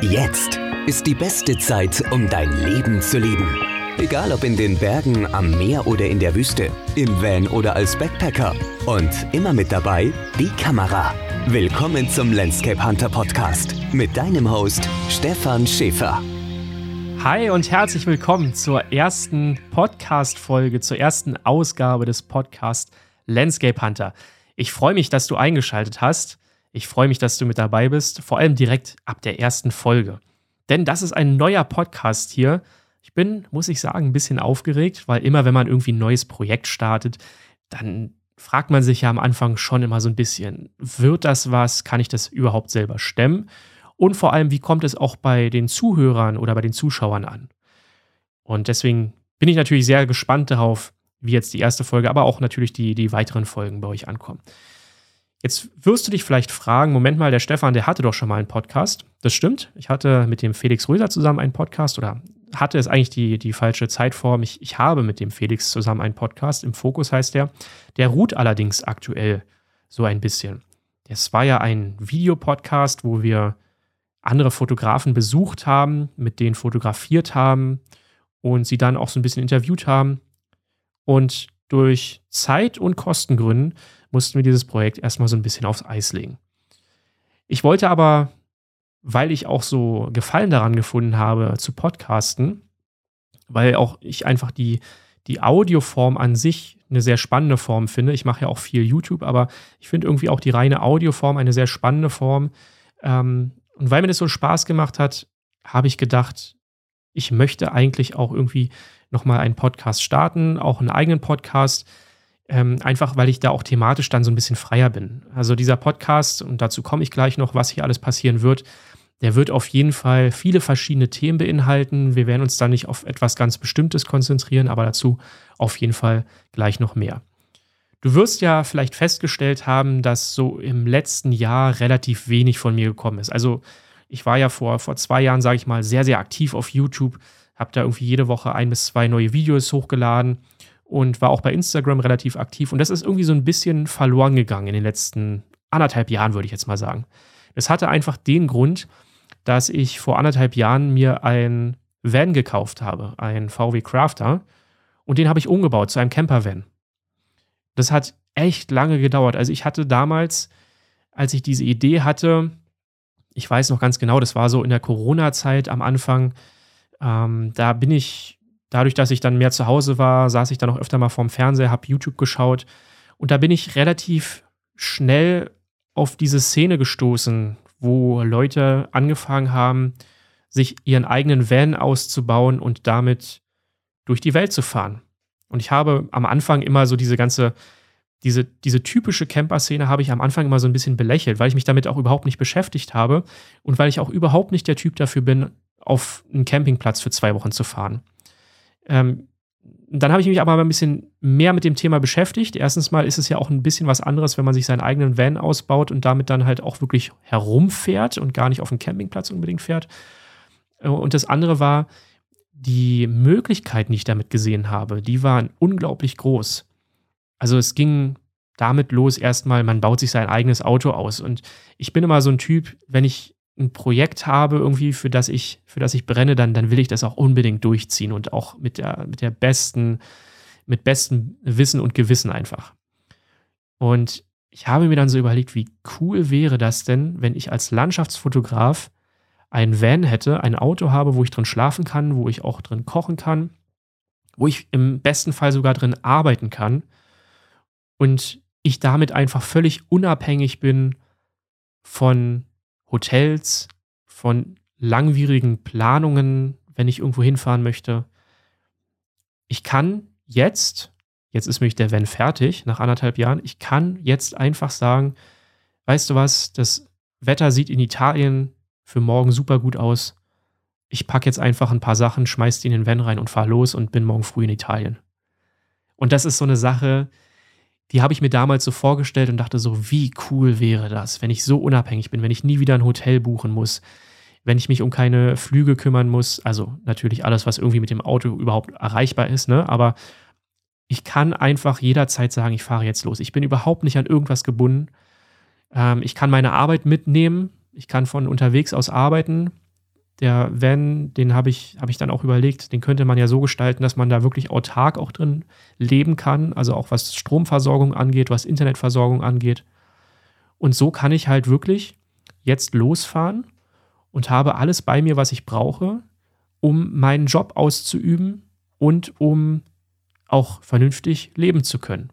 Jetzt ist die beste Zeit, um dein Leben zu leben. Egal ob in den Bergen, am Meer oder in der Wüste, im Van oder als Backpacker. Und immer mit dabei die Kamera. Willkommen zum Landscape Hunter Podcast mit deinem Host Stefan Schäfer. Hi und herzlich willkommen zur ersten Podcast-Folge, zur ersten Ausgabe des Podcasts Landscape Hunter. Ich freue mich, dass du eingeschaltet hast. Ich freue mich, dass du mit dabei bist, vor allem direkt ab der ersten Folge. Denn das ist ein neuer Podcast hier. Ich bin, muss ich sagen, ein bisschen aufgeregt, weil immer, wenn man irgendwie ein neues Projekt startet, dann fragt man sich ja am Anfang schon immer so ein bisschen, wird das was? Kann ich das überhaupt selber stemmen? Und vor allem, wie kommt es auch bei den Zuhörern oder bei den Zuschauern an? Und deswegen bin ich natürlich sehr gespannt darauf, wie jetzt die erste Folge, aber auch natürlich die, die weiteren Folgen bei euch ankommen. Jetzt wirst du dich vielleicht fragen, Moment mal, der Stefan, der hatte doch schon mal einen Podcast. Das stimmt. Ich hatte mit dem Felix Röser zusammen einen Podcast oder hatte es eigentlich die, die falsche Zeitform. Ich, ich habe mit dem Felix zusammen einen Podcast. Im Fokus heißt der. Der ruht allerdings aktuell so ein bisschen. Es war ja ein Videopodcast, wo wir andere Fotografen besucht haben, mit denen fotografiert haben und sie dann auch so ein bisschen interviewt haben. Und durch Zeit- und Kostengründen mussten wir dieses Projekt erstmal so ein bisschen aufs Eis legen. Ich wollte aber, weil ich auch so Gefallen daran gefunden habe, zu podcasten, weil auch ich einfach die, die Audioform an sich eine sehr spannende Form finde. Ich mache ja auch viel YouTube, aber ich finde irgendwie auch die reine Audioform eine sehr spannende Form. Ähm, und weil mir das so Spaß gemacht hat, habe ich gedacht, ich möchte eigentlich auch irgendwie nochmal einen Podcast starten, auch einen eigenen Podcast, ähm, einfach weil ich da auch thematisch dann so ein bisschen freier bin. Also dieser Podcast, und dazu komme ich gleich noch, was hier alles passieren wird, der wird auf jeden Fall viele verschiedene Themen beinhalten. Wir werden uns da nicht auf etwas ganz Bestimmtes konzentrieren, aber dazu auf jeden Fall gleich noch mehr. Du wirst ja vielleicht festgestellt haben, dass so im letzten Jahr relativ wenig von mir gekommen ist. Also ich war ja vor, vor zwei Jahren, sage ich mal, sehr, sehr aktiv auf YouTube, habe da irgendwie jede Woche ein bis zwei neue Videos hochgeladen und war auch bei Instagram relativ aktiv. Und das ist irgendwie so ein bisschen verloren gegangen in den letzten anderthalb Jahren, würde ich jetzt mal sagen. Das hatte einfach den Grund, dass ich vor anderthalb Jahren mir ein Van gekauft habe, ein VW Crafter. Und den habe ich umgebaut zu einem Camper-Van. Das hat echt lange gedauert. Also ich hatte damals, als ich diese Idee hatte, ich weiß noch ganz genau, das war so in der Corona-Zeit am Anfang, ähm, da bin ich dadurch, dass ich dann mehr zu Hause war, saß ich dann auch öfter mal vorm Fernseher, habe YouTube geschaut. Und da bin ich relativ schnell auf diese Szene gestoßen, wo Leute angefangen haben, sich ihren eigenen Van auszubauen und damit durch die Welt zu fahren. Und ich habe am Anfang immer so diese ganze, diese, diese typische Camper-Szene habe ich am Anfang immer so ein bisschen belächelt, weil ich mich damit auch überhaupt nicht beschäftigt habe und weil ich auch überhaupt nicht der Typ dafür bin, auf einen Campingplatz für zwei Wochen zu fahren. Ähm, dann habe ich mich aber ein bisschen mehr mit dem Thema beschäftigt. Erstens mal ist es ja auch ein bisschen was anderes, wenn man sich seinen eigenen Van ausbaut und damit dann halt auch wirklich herumfährt und gar nicht auf dem Campingplatz unbedingt fährt. Äh, und das andere war, die Möglichkeiten, die ich damit gesehen habe, die waren unglaublich groß. Also es ging damit los erstmal, man baut sich sein eigenes Auto aus. Und ich bin immer so ein Typ, wenn ich ein Projekt habe, irgendwie, für das ich, für das ich brenne, dann, dann will ich das auch unbedingt durchziehen und auch mit der, mit der besten, mit bestem Wissen und Gewissen einfach. Und ich habe mir dann so überlegt, wie cool wäre das denn, wenn ich als Landschaftsfotograf ein Van hätte, ein Auto habe, wo ich drin schlafen kann, wo ich auch drin kochen kann, wo ich im besten Fall sogar drin arbeiten kann und ich damit einfach völlig unabhängig bin von Hotels, von langwierigen Planungen, wenn ich irgendwo hinfahren möchte. Ich kann jetzt, jetzt ist nämlich der Van fertig, nach anderthalb Jahren, ich kann jetzt einfach sagen, weißt du was, das Wetter sieht in Italien für morgen super gut aus. Ich packe jetzt einfach ein paar Sachen, schmeiß die in den Van rein und fahre los und bin morgen früh in Italien. Und das ist so eine Sache, die habe ich mir damals so vorgestellt und dachte so, wie cool wäre das, wenn ich so unabhängig bin, wenn ich nie wieder ein Hotel buchen muss, wenn ich mich um keine Flüge kümmern muss, also natürlich alles, was irgendwie mit dem Auto überhaupt erreichbar ist, ne? Aber ich kann einfach jederzeit sagen, ich fahre jetzt los. Ich bin überhaupt nicht an irgendwas gebunden. Ähm, ich kann meine Arbeit mitnehmen. Ich kann von unterwegs aus arbeiten. Der Van, den habe ich, hab ich dann auch überlegt, den könnte man ja so gestalten, dass man da wirklich autark auch drin leben kann. Also auch was Stromversorgung angeht, was Internetversorgung angeht. Und so kann ich halt wirklich jetzt losfahren und habe alles bei mir, was ich brauche, um meinen Job auszuüben und um auch vernünftig leben zu können.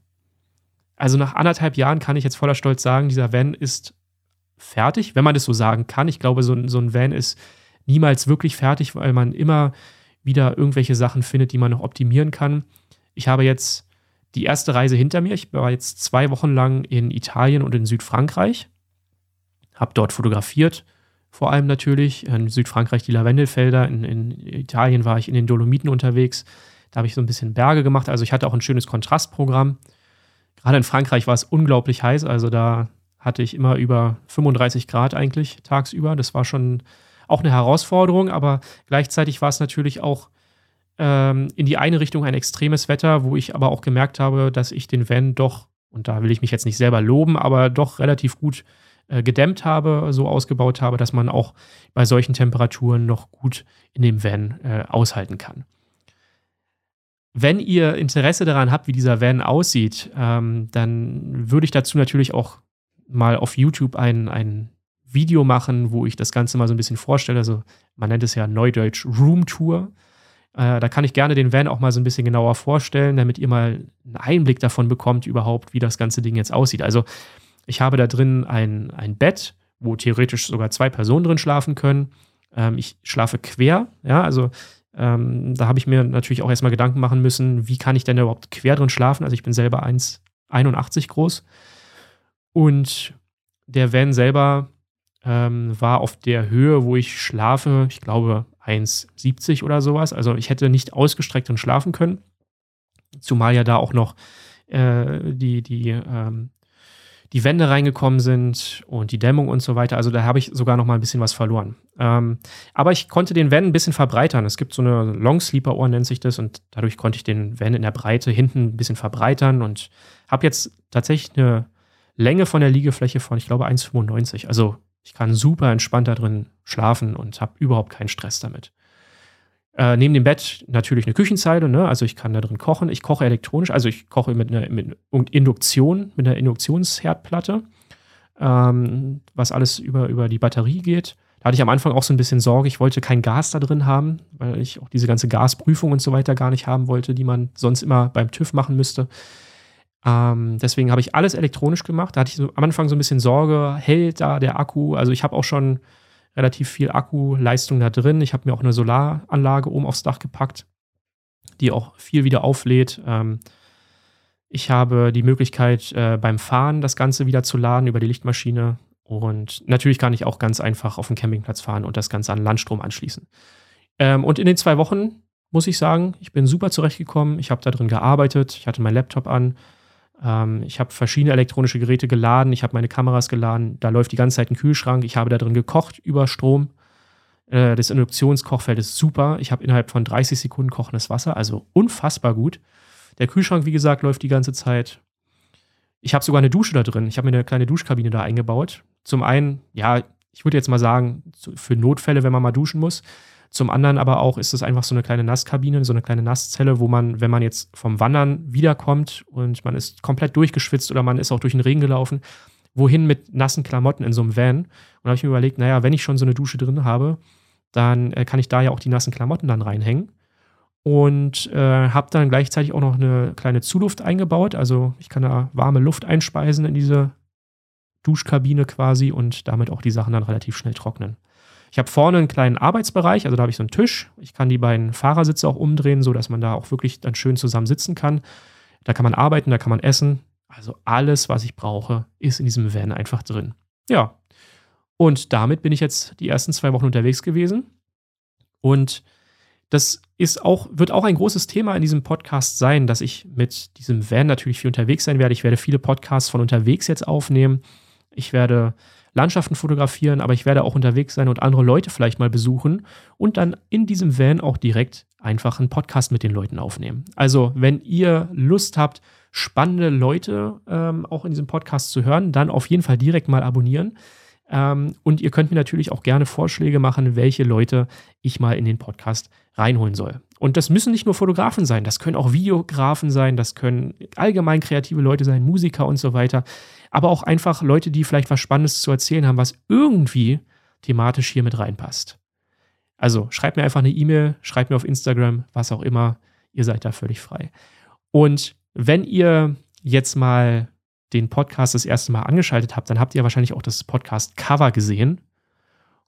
Also nach anderthalb Jahren kann ich jetzt voller Stolz sagen, dieser Van ist fertig, wenn man das so sagen kann. Ich glaube, so, so ein Van ist niemals wirklich fertig, weil man immer wieder irgendwelche Sachen findet, die man noch optimieren kann. Ich habe jetzt die erste Reise hinter mir. Ich war jetzt zwei Wochen lang in Italien und in Südfrankreich, habe dort fotografiert, vor allem natürlich. In Südfrankreich die Lavendelfelder, in, in Italien war ich in den Dolomiten unterwegs. Da habe ich so ein bisschen Berge gemacht. Also ich hatte auch ein schönes Kontrastprogramm. Gerade in Frankreich war es unglaublich heiß. Also da hatte ich immer über 35 Grad eigentlich tagsüber. Das war schon auch eine Herausforderung, aber gleichzeitig war es natürlich auch ähm, in die eine Richtung ein extremes Wetter, wo ich aber auch gemerkt habe, dass ich den Van doch, und da will ich mich jetzt nicht selber loben, aber doch relativ gut äh, gedämmt habe, so ausgebaut habe, dass man auch bei solchen Temperaturen noch gut in dem Van äh, aushalten kann. Wenn ihr Interesse daran habt, wie dieser Van aussieht, ähm, dann würde ich dazu natürlich auch mal auf YouTube ein, ein Video machen, wo ich das Ganze mal so ein bisschen vorstelle. Also man nennt es ja Neudeutsch Room Tour. Äh, da kann ich gerne den Van auch mal so ein bisschen genauer vorstellen, damit ihr mal einen Einblick davon bekommt, überhaupt, wie das ganze Ding jetzt aussieht. Also ich habe da drin ein, ein Bett, wo theoretisch sogar zwei Personen drin schlafen können. Ähm, ich schlafe quer, ja, also ähm, da habe ich mir natürlich auch erstmal Gedanken machen müssen, wie kann ich denn überhaupt quer drin schlafen? Also ich bin selber 1,81 groß. Und der Van selber ähm, war auf der Höhe, wo ich schlafe, ich glaube 1,70 oder sowas. Also ich hätte nicht ausgestreckt drin schlafen können. Zumal ja da auch noch äh, die, die ähm, die Wände reingekommen sind und die Dämmung und so weiter. Also da habe ich sogar noch mal ein bisschen was verloren. Ähm, aber ich konnte den Van ein bisschen verbreitern. Es gibt so eine Long Sleeper Ohr nennt sich das und dadurch konnte ich den Van in der Breite hinten ein bisschen verbreitern und habe jetzt tatsächlich eine Länge von der Liegefläche von, ich glaube, 1,95. Also ich kann super entspannt da drin schlafen und habe überhaupt keinen Stress damit. Äh, neben dem Bett natürlich eine Küchenzeile, ne? also ich kann da drin kochen. Ich koche elektronisch, also ich koche mit einer mit Induktion, mit einer Induktionsherdplatte, ähm, was alles über, über die Batterie geht. Da hatte ich am Anfang auch so ein bisschen Sorge, ich wollte kein Gas da drin haben, weil ich auch diese ganze Gasprüfung und so weiter gar nicht haben wollte, die man sonst immer beim TÜV machen müsste. Ähm, deswegen habe ich alles elektronisch gemacht. Da hatte ich so, am Anfang so ein bisschen Sorge, hält da der Akku? Also ich habe auch schon relativ viel Akkuleistung da drin. Ich habe mir auch eine Solaranlage oben aufs Dach gepackt, die auch viel wieder auflädt. Ähm, ich habe die Möglichkeit, äh, beim Fahren das Ganze wieder zu laden über die Lichtmaschine. Und natürlich kann ich auch ganz einfach auf den Campingplatz fahren und das Ganze an Landstrom anschließen. Ähm, und in den zwei Wochen muss ich sagen, ich bin super zurechtgekommen. Ich habe da drin gearbeitet. Ich hatte meinen Laptop an. Ähm, ich habe verschiedene elektronische Geräte geladen, ich habe meine Kameras geladen, da läuft die ganze Zeit ein Kühlschrank, ich habe da drin gekocht über Strom. Äh, das Induktionskochfeld ist super. Ich habe innerhalb von 30 Sekunden kochendes Wasser, also unfassbar gut. Der Kühlschrank, wie gesagt, läuft die ganze Zeit. Ich habe sogar eine Dusche da drin. Ich habe mir eine kleine Duschkabine da eingebaut. Zum einen, ja, ich würde jetzt mal sagen, für Notfälle, wenn man mal duschen muss. Zum anderen aber auch ist es einfach so eine kleine Nasskabine, so eine kleine Nasszelle, wo man, wenn man jetzt vom Wandern wiederkommt und man ist komplett durchgeschwitzt oder man ist auch durch den Regen gelaufen, wohin mit nassen Klamotten in so einem Van? Und da habe ich mir überlegt, naja, wenn ich schon so eine Dusche drin habe, dann äh, kann ich da ja auch die nassen Klamotten dann reinhängen. Und äh, habe dann gleichzeitig auch noch eine kleine Zuluft eingebaut. Also ich kann da warme Luft einspeisen in diese Duschkabine quasi und damit auch die Sachen dann relativ schnell trocknen. Ich habe vorne einen kleinen Arbeitsbereich, also da habe ich so einen Tisch. Ich kann die beiden Fahrersitze auch umdrehen, sodass man da auch wirklich dann schön zusammen sitzen kann. Da kann man arbeiten, da kann man essen. Also alles, was ich brauche, ist in diesem Van einfach drin. Ja. Und damit bin ich jetzt die ersten zwei Wochen unterwegs gewesen. Und das ist auch, wird auch ein großes Thema in diesem Podcast sein, dass ich mit diesem Van natürlich viel unterwegs sein werde. Ich werde viele Podcasts von unterwegs jetzt aufnehmen. Ich werde Landschaften fotografieren, aber ich werde auch unterwegs sein und andere Leute vielleicht mal besuchen und dann in diesem Van auch direkt einfach einen Podcast mit den Leuten aufnehmen. Also, wenn ihr Lust habt, spannende Leute ähm, auch in diesem Podcast zu hören, dann auf jeden Fall direkt mal abonnieren. Ähm, und ihr könnt mir natürlich auch gerne Vorschläge machen, welche Leute ich mal in den Podcast reinholen soll. Und das müssen nicht nur Fotografen sein, das können auch Videografen sein, das können allgemein kreative Leute sein, Musiker und so weiter. Aber auch einfach Leute, die vielleicht was Spannendes zu erzählen haben, was irgendwie thematisch hier mit reinpasst. Also schreibt mir einfach eine E-Mail, schreibt mir auf Instagram, was auch immer. Ihr seid da völlig frei. Und wenn ihr jetzt mal den Podcast das erste Mal angeschaltet habt, dann habt ihr wahrscheinlich auch das Podcast-Cover gesehen.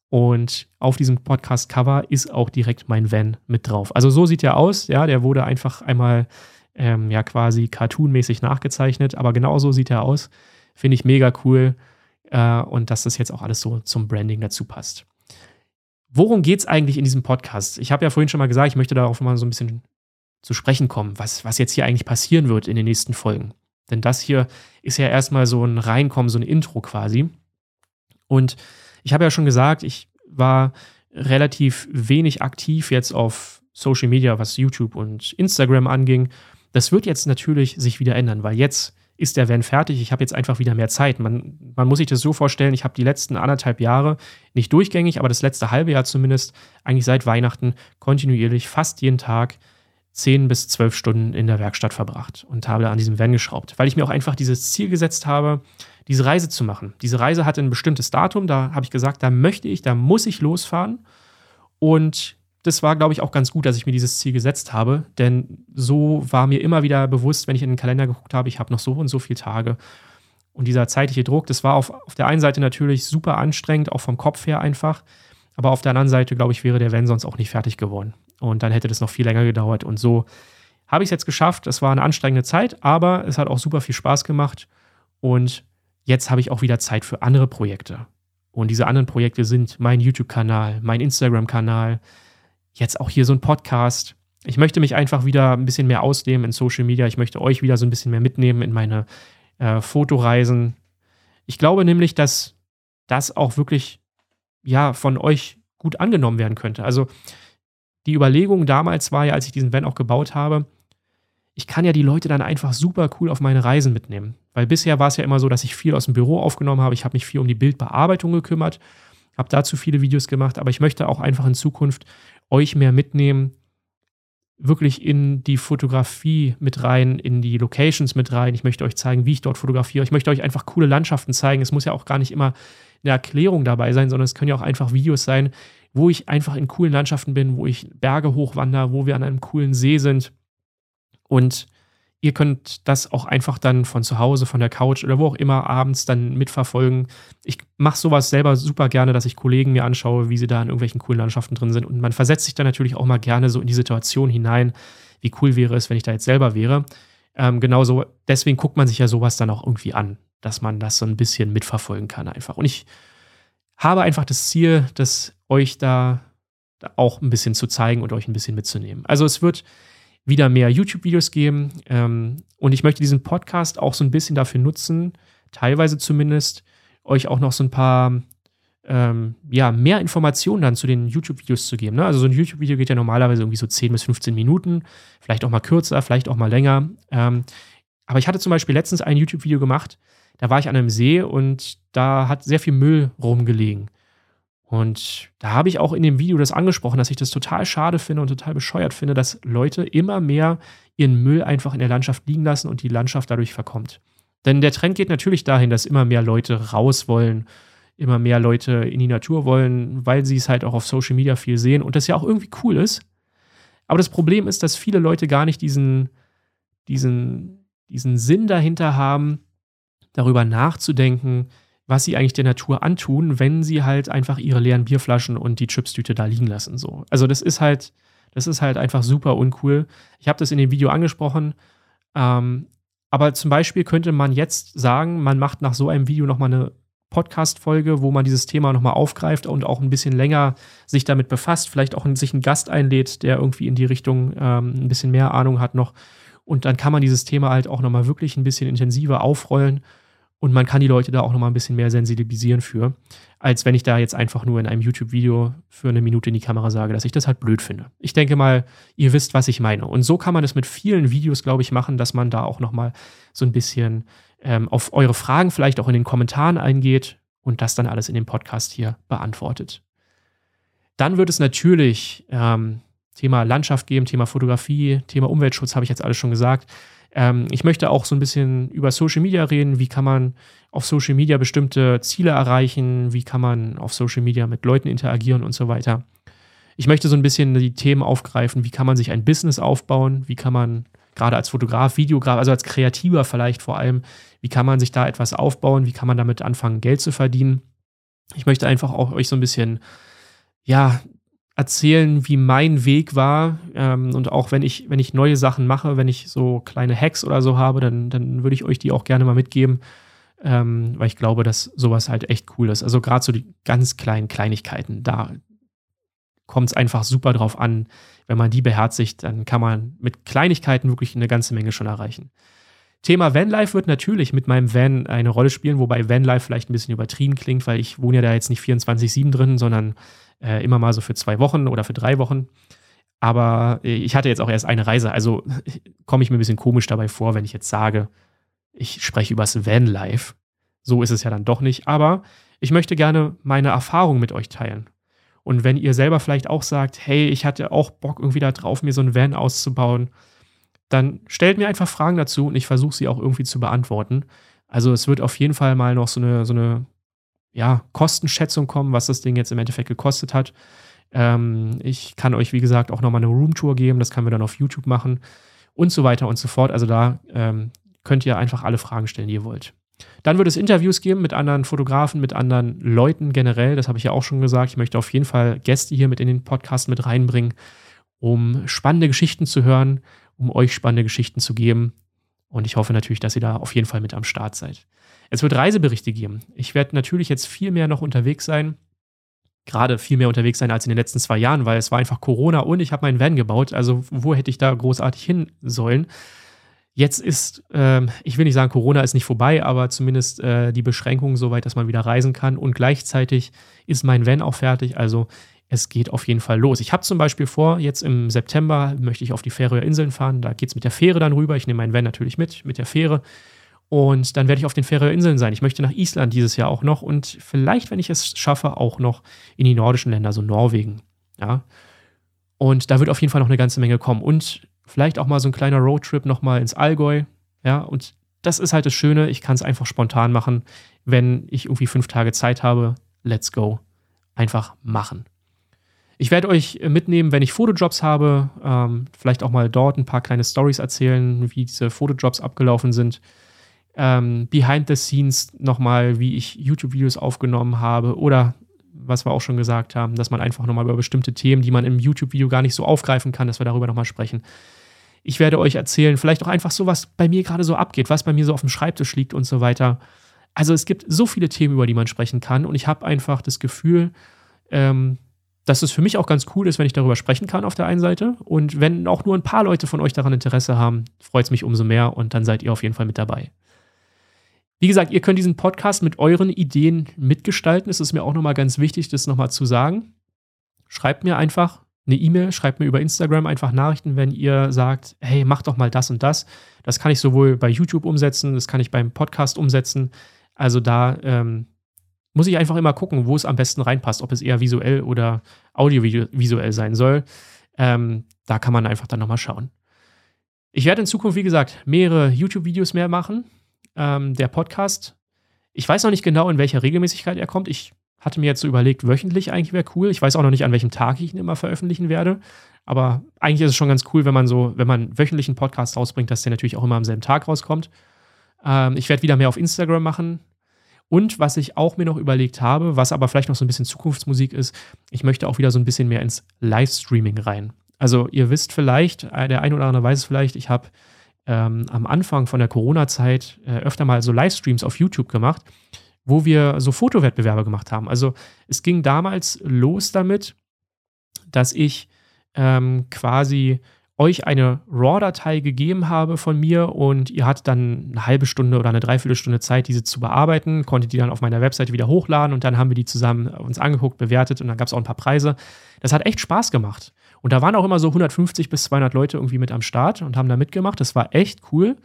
Und auf diesem Podcast-Cover ist auch direkt mein Van mit drauf. Also so sieht er aus. Ja, der wurde einfach einmal ähm, ja quasi cartoonmäßig nachgezeichnet, aber genau so sieht er aus. Finde ich mega cool. Äh, und dass das jetzt auch alles so zum Branding dazu passt. Worum geht es eigentlich in diesem Podcast? Ich habe ja vorhin schon mal gesagt, ich möchte darauf mal so ein bisschen zu sprechen kommen, was, was jetzt hier eigentlich passieren wird in den nächsten Folgen. Denn das hier ist ja erstmal so ein Reinkommen, so ein Intro quasi. Und ich habe ja schon gesagt, ich war relativ wenig aktiv jetzt auf Social Media, was YouTube und Instagram anging. Das wird jetzt natürlich sich wieder ändern, weil jetzt ist der Van fertig. Ich habe jetzt einfach wieder mehr Zeit. Man, man muss sich das so vorstellen, ich habe die letzten anderthalb Jahre, nicht durchgängig, aber das letzte halbe Jahr zumindest, eigentlich seit Weihnachten kontinuierlich fast jeden Tag zehn bis zwölf Stunden in der Werkstatt verbracht und habe an diesem Van geschraubt, weil ich mir auch einfach dieses Ziel gesetzt habe, diese Reise zu machen. Diese Reise hatte ein bestimmtes Datum, da habe ich gesagt, da möchte ich, da muss ich losfahren. Und das war, glaube ich, auch ganz gut, dass ich mir dieses Ziel gesetzt habe, denn so war mir immer wieder bewusst, wenn ich in den Kalender geguckt habe, ich habe noch so und so viele Tage. Und dieser zeitliche Druck, das war auf, auf der einen Seite natürlich super anstrengend, auch vom Kopf her einfach. Aber auf der anderen Seite, glaube ich, wäre der Van sonst auch nicht fertig geworden. Und dann hätte das noch viel länger gedauert. Und so habe ich es jetzt geschafft. Es war eine anstrengende Zeit, aber es hat auch super viel Spaß gemacht. Und jetzt habe ich auch wieder Zeit für andere Projekte. Und diese anderen Projekte sind mein YouTube-Kanal, mein Instagram-Kanal, jetzt auch hier so ein Podcast. Ich möchte mich einfach wieder ein bisschen mehr ausnehmen in Social Media. Ich möchte euch wieder so ein bisschen mehr mitnehmen in meine äh, Fotoreisen. Ich glaube nämlich, dass das auch wirklich ja von euch gut angenommen werden könnte. Also die Überlegung damals war ja, als ich diesen Van auch gebaut habe, ich kann ja die Leute dann einfach super cool auf meine Reisen mitnehmen. Weil bisher war es ja immer so, dass ich viel aus dem Büro aufgenommen habe. Ich habe mich viel um die Bildbearbeitung gekümmert, habe dazu viele Videos gemacht, aber ich möchte auch einfach in Zukunft euch mehr mitnehmen, wirklich in die Fotografie mit rein, in die Locations mit rein. Ich möchte euch zeigen, wie ich dort fotografiere. Ich möchte euch einfach coole Landschaften zeigen. Es muss ja auch gar nicht immer eine Erklärung dabei sein, sondern es können ja auch einfach Videos sein, wo ich einfach in coolen Landschaften bin, wo ich Berge hochwandere, wo wir an einem coolen See sind. Und ihr könnt das auch einfach dann von zu Hause, von der Couch oder wo auch immer abends dann mitverfolgen. Ich mache sowas selber super gerne, dass ich Kollegen mir anschaue, wie sie da in irgendwelchen coolen Landschaften drin sind. Und man versetzt sich dann natürlich auch mal gerne so in die Situation hinein, wie cool wäre es, wenn ich da jetzt selber wäre. Ähm, genauso, deswegen guckt man sich ja sowas dann auch irgendwie an, dass man das so ein bisschen mitverfolgen kann einfach. Und ich habe einfach das Ziel, dass euch da auch ein bisschen zu zeigen und euch ein bisschen mitzunehmen. Also es wird wieder mehr YouTube-Videos geben ähm, und ich möchte diesen Podcast auch so ein bisschen dafür nutzen, teilweise zumindest, euch auch noch so ein paar ähm, ja, mehr Informationen dann zu den YouTube-Videos zu geben. Ne? Also so ein YouTube-Video geht ja normalerweise irgendwie so 10 bis 15 Minuten, vielleicht auch mal kürzer, vielleicht auch mal länger. Ähm, aber ich hatte zum Beispiel letztens ein YouTube-Video gemacht, da war ich an einem See und da hat sehr viel Müll rumgelegen. Und da habe ich auch in dem Video das angesprochen, dass ich das total schade finde und total bescheuert finde, dass Leute immer mehr ihren Müll einfach in der Landschaft liegen lassen und die Landschaft dadurch verkommt. Denn der Trend geht natürlich dahin, dass immer mehr Leute raus wollen, immer mehr Leute in die Natur wollen, weil sie es halt auch auf Social Media viel sehen und das ja auch irgendwie cool ist. Aber das Problem ist, dass viele Leute gar nicht diesen, diesen, diesen Sinn dahinter haben, darüber nachzudenken, was sie eigentlich der Natur antun, wenn sie halt einfach ihre leeren Bierflaschen und die Chipstüte da liegen lassen. So. Also das ist halt, das ist halt einfach super uncool. Ich habe das in dem Video angesprochen. Ähm, aber zum Beispiel könnte man jetzt sagen, man macht nach so einem Video nochmal eine Podcast-Folge, wo man dieses Thema nochmal aufgreift und auch ein bisschen länger sich damit befasst, vielleicht auch sich einen Gast einlädt, der irgendwie in die Richtung ähm, ein bisschen mehr Ahnung hat noch. Und dann kann man dieses Thema halt auch nochmal wirklich ein bisschen intensiver aufrollen und man kann die Leute da auch nochmal ein bisschen mehr sensibilisieren für, als wenn ich da jetzt einfach nur in einem YouTube-Video für eine Minute in die Kamera sage, dass ich das halt blöd finde. Ich denke mal, ihr wisst, was ich meine. Und so kann man das mit vielen Videos, glaube ich, machen, dass man da auch nochmal so ein bisschen ähm, auf eure Fragen vielleicht auch in den Kommentaren eingeht und das dann alles in dem Podcast hier beantwortet. Dann wird es natürlich ähm, Thema Landschaft geben, Thema Fotografie, Thema Umweltschutz, habe ich jetzt alles schon gesagt. Ähm, ich möchte auch so ein bisschen über Social Media reden. Wie kann man auf Social Media bestimmte Ziele erreichen? Wie kann man auf Social Media mit Leuten interagieren und so weiter? Ich möchte so ein bisschen die Themen aufgreifen. Wie kann man sich ein Business aufbauen? Wie kann man gerade als Fotograf, Videograf, also als Kreativer vielleicht vor allem, wie kann man sich da etwas aufbauen? Wie kann man damit anfangen, Geld zu verdienen? Ich möchte einfach auch euch so ein bisschen, ja, erzählen, wie mein Weg war. Ähm, und auch wenn ich, wenn ich neue Sachen mache, wenn ich so kleine Hacks oder so habe, dann, dann würde ich euch die auch gerne mal mitgeben. Ähm, weil ich glaube, dass sowas halt echt cool ist. Also gerade so die ganz kleinen Kleinigkeiten, da kommt es einfach super drauf an. Wenn man die beherzigt, dann kann man mit Kleinigkeiten wirklich eine ganze Menge schon erreichen. Thema Vanlife wird natürlich mit meinem Van eine Rolle spielen, wobei Vanlife vielleicht ein bisschen übertrieben klingt, weil ich wohne ja da jetzt nicht 24-7 drin, sondern äh, immer mal so für zwei Wochen oder für drei Wochen. Aber äh, ich hatte jetzt auch erst eine Reise, also komme ich mir ein bisschen komisch dabei vor, wenn ich jetzt sage, ich spreche übers Vanlife. So ist es ja dann doch nicht. Aber ich möchte gerne meine Erfahrung mit euch teilen. Und wenn ihr selber vielleicht auch sagt, hey, ich hatte auch Bock irgendwie da drauf, mir so ein Van auszubauen, dann stellt mir einfach Fragen dazu und ich versuche sie auch irgendwie zu beantworten. Also es wird auf jeden Fall mal noch so eine, so eine ja, Kostenschätzung kommen, was das Ding jetzt im Endeffekt gekostet hat. Ähm, ich kann euch, wie gesagt, auch nochmal eine Roomtour geben, das können wir dann auf YouTube machen und so weiter und so fort. Also da ähm, könnt ihr einfach alle Fragen stellen, die ihr wollt. Dann wird es Interviews geben mit anderen Fotografen, mit anderen Leuten generell. Das habe ich ja auch schon gesagt. Ich möchte auf jeden Fall Gäste hier mit in den Podcast mit reinbringen, um spannende Geschichten zu hören, um euch spannende Geschichten zu geben. Und ich hoffe natürlich, dass ihr da auf jeden Fall mit am Start seid. Es wird Reiseberichte geben. Ich werde natürlich jetzt viel mehr noch unterwegs sein. Gerade viel mehr unterwegs sein als in den letzten zwei Jahren, weil es war einfach Corona und ich habe meinen Van gebaut. Also wo hätte ich da großartig hin sollen? Jetzt ist, äh, ich will nicht sagen, Corona ist nicht vorbei, aber zumindest äh, die Beschränkungen so weit, dass man wieder reisen kann. Und gleichzeitig ist mein Van auch fertig. Also es geht auf jeden Fall los. Ich habe zum Beispiel vor, jetzt im September möchte ich auf die Färöer Inseln fahren. Da geht es mit der Fähre dann rüber. Ich nehme meinen Van natürlich mit, mit der Fähre. Und dann werde ich auf den Färöerinseln sein. Ich möchte nach Island dieses Jahr auch noch und vielleicht, wenn ich es schaffe, auch noch in die nordischen Länder, so Norwegen. Ja. Und da wird auf jeden Fall noch eine ganze Menge kommen. Und vielleicht auch mal so ein kleiner Roadtrip nochmal ins Allgäu. Ja. Und das ist halt das Schöne. Ich kann es einfach spontan machen. Wenn ich irgendwie fünf Tage Zeit habe, let's go. Einfach machen. Ich werde euch mitnehmen, wenn ich Fotojobs habe, ähm, vielleicht auch mal dort ein paar kleine Stories erzählen, wie diese Fotojobs abgelaufen sind ähm, Behind the Scenes nochmal, wie ich YouTube-Videos aufgenommen habe oder was wir auch schon gesagt haben, dass man einfach nochmal über bestimmte Themen, die man im YouTube-Video gar nicht so aufgreifen kann, dass wir darüber nochmal sprechen. Ich werde euch erzählen, vielleicht auch einfach so, was bei mir gerade so abgeht, was bei mir so auf dem Schreibtisch liegt und so weiter. Also es gibt so viele Themen, über die man sprechen kann und ich habe einfach das Gefühl, ähm, dass es für mich auch ganz cool ist, wenn ich darüber sprechen kann auf der einen Seite. Und wenn auch nur ein paar Leute von euch daran Interesse haben, freut es mich umso mehr und dann seid ihr auf jeden Fall mit dabei. Wie gesagt, ihr könnt diesen Podcast mit euren Ideen mitgestalten. Es ist mir auch nochmal ganz wichtig, das nochmal zu sagen. Schreibt mir einfach eine E-Mail, schreibt mir über Instagram einfach Nachrichten, wenn ihr sagt, hey, mach doch mal das und das. Das kann ich sowohl bei YouTube umsetzen, das kann ich beim Podcast umsetzen. Also da ähm, muss ich einfach immer gucken, wo es am besten reinpasst, ob es eher visuell oder audiovisuell sein soll. Ähm, da kann man einfach dann nochmal schauen. Ich werde in Zukunft, wie gesagt, mehrere YouTube-Videos mehr machen ähm, der Podcast. Ich weiß noch nicht genau, in welcher Regelmäßigkeit er kommt. Ich hatte mir jetzt so überlegt, wöchentlich eigentlich wäre cool. Ich weiß auch noch nicht, an welchem Tag ich ihn immer veröffentlichen werde. Aber eigentlich ist es schon ganz cool, wenn man so, wenn man wöchentlich einen Podcast rausbringt, dass der natürlich auch immer am selben Tag rauskommt. Ähm, ich werde wieder mehr auf Instagram machen. Und was ich auch mir noch überlegt habe, was aber vielleicht noch so ein bisschen Zukunftsmusik ist, ich möchte auch wieder so ein bisschen mehr ins Livestreaming rein. Also ihr wisst vielleicht, äh, der ein oder andere weiß es vielleicht, ich habe ähm, am Anfang von der Corona-Zeit äh, öfter mal so Livestreams auf YouTube gemacht, wo wir so Fotowettbewerbe gemacht haben. Also es ging damals los damit, dass ich ähm, quasi euch eine RAW-Datei gegeben habe von mir und ihr hattet dann eine halbe Stunde oder eine Dreiviertelstunde Zeit, diese zu bearbeiten, konntet die dann auf meiner Webseite wieder hochladen und dann haben wir die zusammen uns angeguckt, bewertet und dann gab es auch ein paar Preise. Das hat echt Spaß gemacht. Und da waren auch immer so 150 bis 200 Leute irgendwie mit am Start und haben da mitgemacht. Das war echt cool.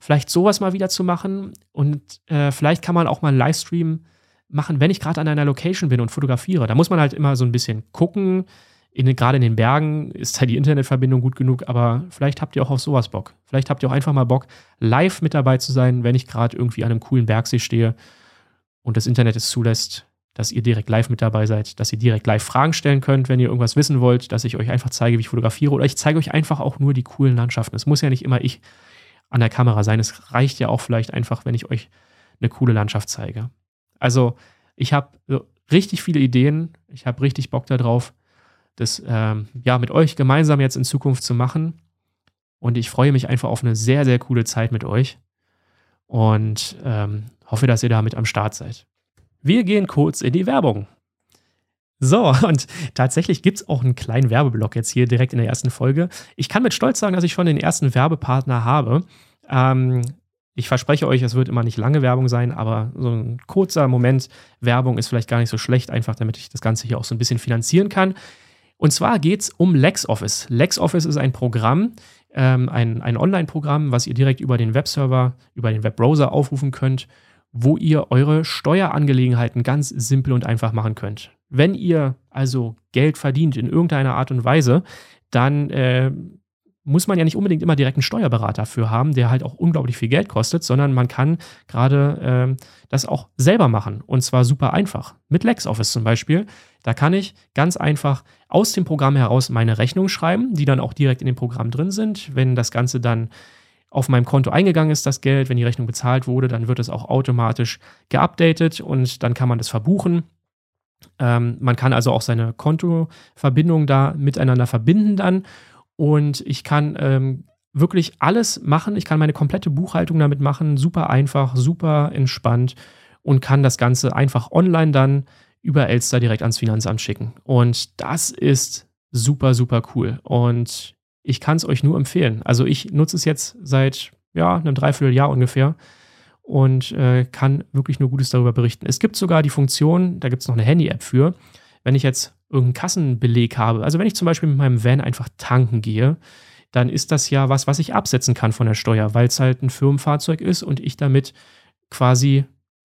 Vielleicht sowas mal wieder zu machen und äh, vielleicht kann man auch mal einen Livestream machen, wenn ich gerade an einer Location bin und fotografiere. Da muss man halt immer so ein bisschen gucken. Gerade in den Bergen ist halt die Internetverbindung gut genug, aber vielleicht habt ihr auch auf sowas Bock. Vielleicht habt ihr auch einfach mal Bock, live mit dabei zu sein, wenn ich gerade irgendwie an einem coolen Bergsee stehe und das Internet es zulässt, dass ihr direkt live mit dabei seid, dass ihr direkt live Fragen stellen könnt, wenn ihr irgendwas wissen wollt, dass ich euch einfach zeige, wie ich fotografiere oder ich zeige euch einfach auch nur die coolen Landschaften. Es muss ja nicht immer ich an der Kamera sein. Es reicht ja auch vielleicht einfach, wenn ich euch eine coole Landschaft zeige. Also ich habe richtig viele Ideen. Ich habe richtig Bock darauf, das ähm, ja mit euch gemeinsam jetzt in Zukunft zu machen. Und ich freue mich einfach auf eine sehr, sehr coole Zeit mit euch. Und ähm, hoffe, dass ihr damit am Start seid. Wir gehen kurz in die Werbung. So, und tatsächlich gibt es auch einen kleinen Werbeblock jetzt hier direkt in der ersten Folge. Ich kann mit Stolz sagen, dass ich schon den ersten Werbepartner habe. Ähm, ich verspreche euch, es wird immer nicht lange Werbung sein, aber so ein kurzer Moment Werbung ist vielleicht gar nicht so schlecht, einfach damit ich das Ganze hier auch so ein bisschen finanzieren kann. Und zwar geht es um LexOffice. LexOffice ist ein Programm, ähm, ein, ein Online-Programm, was ihr direkt über den Webserver, über den Webbrowser aufrufen könnt, wo ihr eure Steuerangelegenheiten ganz simpel und einfach machen könnt. Wenn ihr also Geld verdient in irgendeiner Art und Weise, dann äh, muss man ja nicht unbedingt immer direkt einen Steuerberater für haben, der halt auch unglaublich viel Geld kostet, sondern man kann gerade äh, das auch selber machen und zwar super einfach. Mit LexOffice zum Beispiel. Da kann ich ganz einfach aus dem Programm heraus meine Rechnung schreiben, die dann auch direkt in dem Programm drin sind. Wenn das Ganze dann auf meinem Konto eingegangen ist, das Geld, wenn die Rechnung bezahlt wurde, dann wird es auch automatisch geupdatet und dann kann man das verbuchen. Ähm, man kann also auch seine Kontoverbindungen da miteinander verbinden dann und ich kann ähm, wirklich alles machen. Ich kann meine komplette Buchhaltung damit machen. Super einfach, super entspannt und kann das Ganze einfach online dann über Elster direkt ans Finanzamt schicken. Und das ist super, super cool. Und ich kann es euch nur empfehlen. Also ich nutze es jetzt seit ja, einem Dreivierteljahr ungefähr und äh, kann wirklich nur Gutes darüber berichten. Es gibt sogar die Funktion, da gibt es noch eine Handy-App für, wenn ich jetzt irgendeinen Kassenbeleg habe, also wenn ich zum Beispiel mit meinem Van einfach tanken gehe, dann ist das ja was, was ich absetzen kann von der Steuer, weil es halt ein Firmenfahrzeug ist und ich damit quasi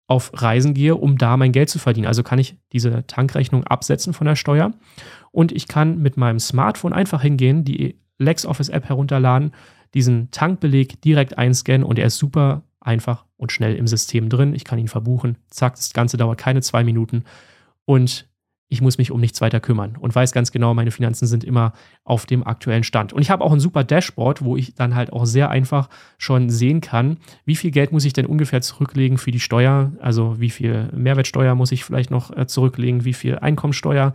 auf Reisen gehe, um da mein Geld zu verdienen. Also kann ich diese Tankrechnung absetzen von der Steuer und ich kann mit meinem Smartphone einfach hingehen, die LexOffice-App herunterladen, diesen Tankbeleg direkt einscannen und er ist super einfach und schnell im System drin. Ich kann ihn verbuchen. Zack, das Ganze dauert keine zwei Minuten und ich muss mich um nichts weiter kümmern und weiß ganz genau, meine Finanzen sind immer auf dem aktuellen Stand. Und ich habe auch ein super Dashboard, wo ich dann halt auch sehr einfach schon sehen kann, wie viel Geld muss ich denn ungefähr zurücklegen für die Steuer, also wie viel Mehrwertsteuer muss ich vielleicht noch äh, zurücklegen, wie viel Einkommensteuer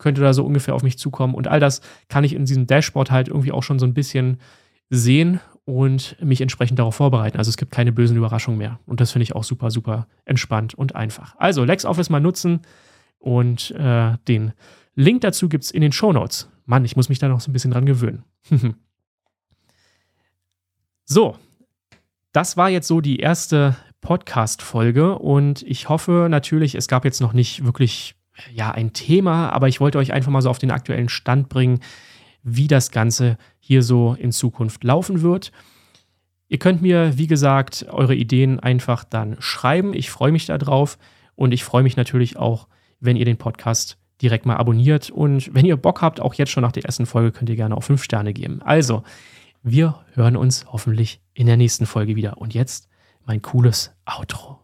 könnte da so ungefähr auf mich zukommen. Und all das kann ich in diesem Dashboard halt irgendwie auch schon so ein bisschen sehen und mich entsprechend darauf vorbereiten. Also es gibt keine bösen Überraschungen mehr. Und das finde ich auch super, super entspannt und einfach. Also LexOffice mal nutzen und äh, den Link dazu gibt es in den Show Notes. Mann, ich muss mich da noch so ein bisschen dran gewöhnen. so, das war jetzt so die erste Podcast-Folge und ich hoffe natürlich, es gab jetzt noch nicht wirklich ja, ein Thema, aber ich wollte euch einfach mal so auf den aktuellen Stand bringen, wie das Ganze hier so in Zukunft laufen wird. Ihr könnt mir, wie gesagt, eure Ideen einfach dann schreiben. Ich freue mich darauf und ich freue mich natürlich auch, wenn ihr den Podcast direkt mal abonniert. Und wenn ihr Bock habt, auch jetzt schon nach der ersten Folge, könnt ihr gerne auch fünf Sterne geben. Also, wir hören uns hoffentlich in der nächsten Folge wieder. Und jetzt mein cooles Outro.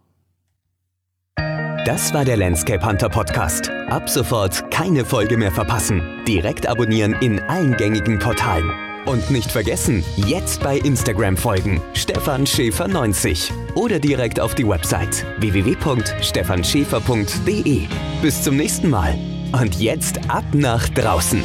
Das war der Landscape Hunter Podcast. Ab sofort keine Folge mehr verpassen. Direkt abonnieren in allen gängigen Portalen. Und nicht vergessen, jetzt bei Instagram folgen. Stefan Schäfer 90 oder direkt auf die Website www.stefanschäfer.de. Bis zum nächsten Mal. Und jetzt ab nach draußen.